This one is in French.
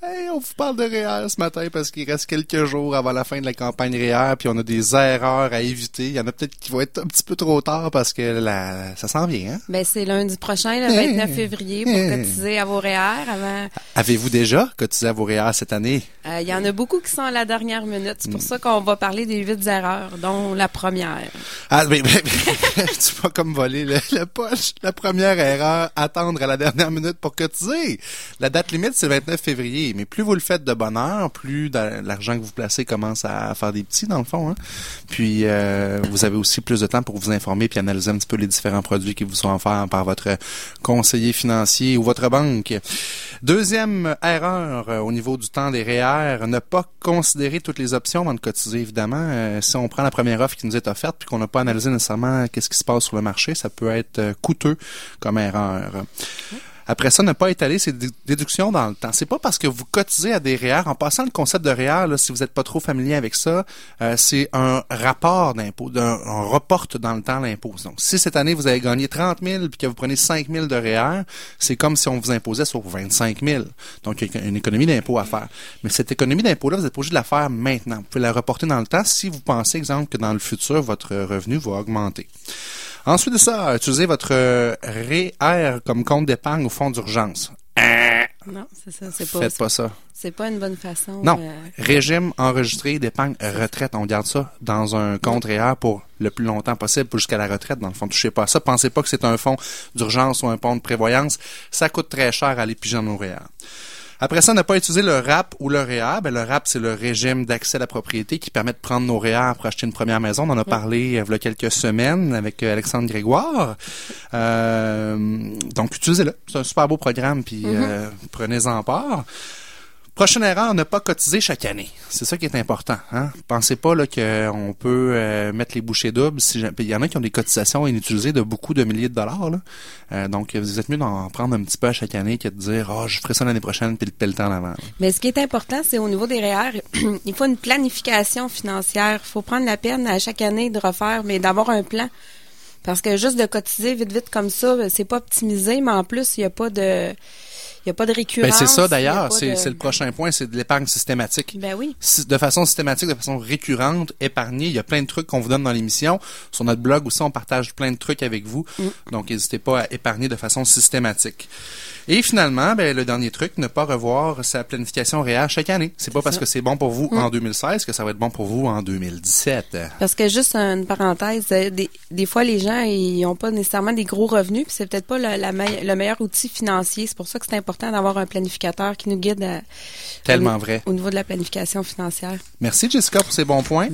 Hey, on vous parle de REER ce matin parce qu'il reste quelques jours avant la fin de la campagne REER, puis on a des erreurs à éviter. Il y en a peut-être qui vont être un petit peu trop tard parce que la, ça s'en vient. Hein? Ben, c'est lundi prochain, le 29 février, pour cotiser à vos REER avant. Avez-vous déjà cotisé à vos REER cette année? Euh, Il y en a beaucoup qui sont à la dernière minute. C'est pour ça qu'on va parler des huit erreurs, dont la première. Ah, mais, mais, mais tu vas comme voler le, le poche. La première erreur, attendre à la dernière minute pour cotiser. La date limite, c'est le 29 février. Mais plus vous le faites de bonne heure, plus l'argent que vous placez commence à faire des petits, dans le fond. Hein? Puis, euh, vous avez aussi plus de temps pour vous informer puis analyser un petit peu les différents produits qui vous sont offerts par votre conseiller financier ou votre banque. Deuxième erreur euh, au niveau du temps des REER, ne pas considérer toutes les options avant de cotiser, évidemment. Euh, si on prend la première offre qui nous est offerte puis qu'on n'a pas analysé nécessairement qu'est-ce qui se passe sur le marché, ça peut être euh, coûteux comme erreur. Après ça, ne pas étaler dé- déductions dans le temps. C'est pas parce que vous cotisez à des REER, en passant le concept de REER, là, si vous n'êtes pas trop familier avec ça, euh, c'est un rapport d'impôt, on reporte dans le temps l'impôt. Donc, si cette année vous avez gagné 30 000 puis que vous prenez 5 000 de REER, c'est comme si on vous imposait sur 25 000. Donc, il y a une économie d'impôt à faire. Mais cette économie d'impôt-là, vous êtes obligé de la faire maintenant. Vous pouvez la reporter dans le temps si vous pensez, exemple, que dans le futur, votre revenu va augmenter. Ensuite de ça, utilisez votre euh, REER comme compte d'épargne au fonds d'urgence. Non, c'est ça. C'est pas, Faites pas ça. c'est pas une bonne façon. Non. euh, Régime enregistré d'épargne retraite. On garde ça dans un compte REER pour le plus longtemps possible, jusqu'à la retraite. Dans le fond, touchez pas à ça. Pensez pas que c'est un fonds d'urgence ou un fonds de prévoyance. Ça coûte très cher à aller piger nos REER. Après ça, ne pas utiliser le RAP ou le REER. Ben, le RAP, c'est le régime d'accès à la propriété qui permet de prendre nos REER pour acheter une première maison. On en a parlé euh, il y a quelques semaines avec euh, Alexandre Grégoire. Euh, donc, utilisez-le. C'est un super beau programme, puis euh, prenez-en part. Prochaine erreur, ne pas cotiser chaque année. C'est ça qui est important. Hein? Pensez pas là qu'on peut euh, mettre les bouchées doubles. Si Il y en a qui ont des cotisations inutilisées de beaucoup de milliers de dollars. Là. Euh, donc, vous êtes mieux d'en prendre un petit peu à chaque année que de dire « Oh, je ferai ça l'année prochaine, puis le temps d'avant. » Mais ce qui est important, c'est au niveau des REER, il faut une planification financière. Il faut prendre la peine à chaque année de refaire, mais d'avoir un plan. Parce que juste de cotiser vite, vite comme ça, c'est pas optimisé, mais en plus, il n'y a pas de. Il y a pas de récurrence. Ben, c'est ça d'ailleurs, c'est de- le prochain point, c'est de l'épargne systématique. Ben oui. De façon systématique, de façon récurrente, épargner. Il y a plein de trucs qu'on vous donne dans l'émission. Sur notre blog aussi, on partage plein de trucs avec vous. Donc, n'hésitez pas à épargner de façon systématique. Et finalement, ben, le dernier truc, ne pas revoir sa planification réelle chaque année. C'est pas parce ça. que c'est bon pour vous en 2016 que ça va être bon pour vous en 2017. Parce que juste une parenthèse, euh, des, des fois les gens ils ont pas nécessairement des gros revenus, puis c'est peut-être pas le, la me- le meilleur outil financier. C'est pour ça que c'est important d'avoir un planificateur qui nous guide à- Tellement vrai. au niveau de la planification financière. Merci Jessica pour ces bons points.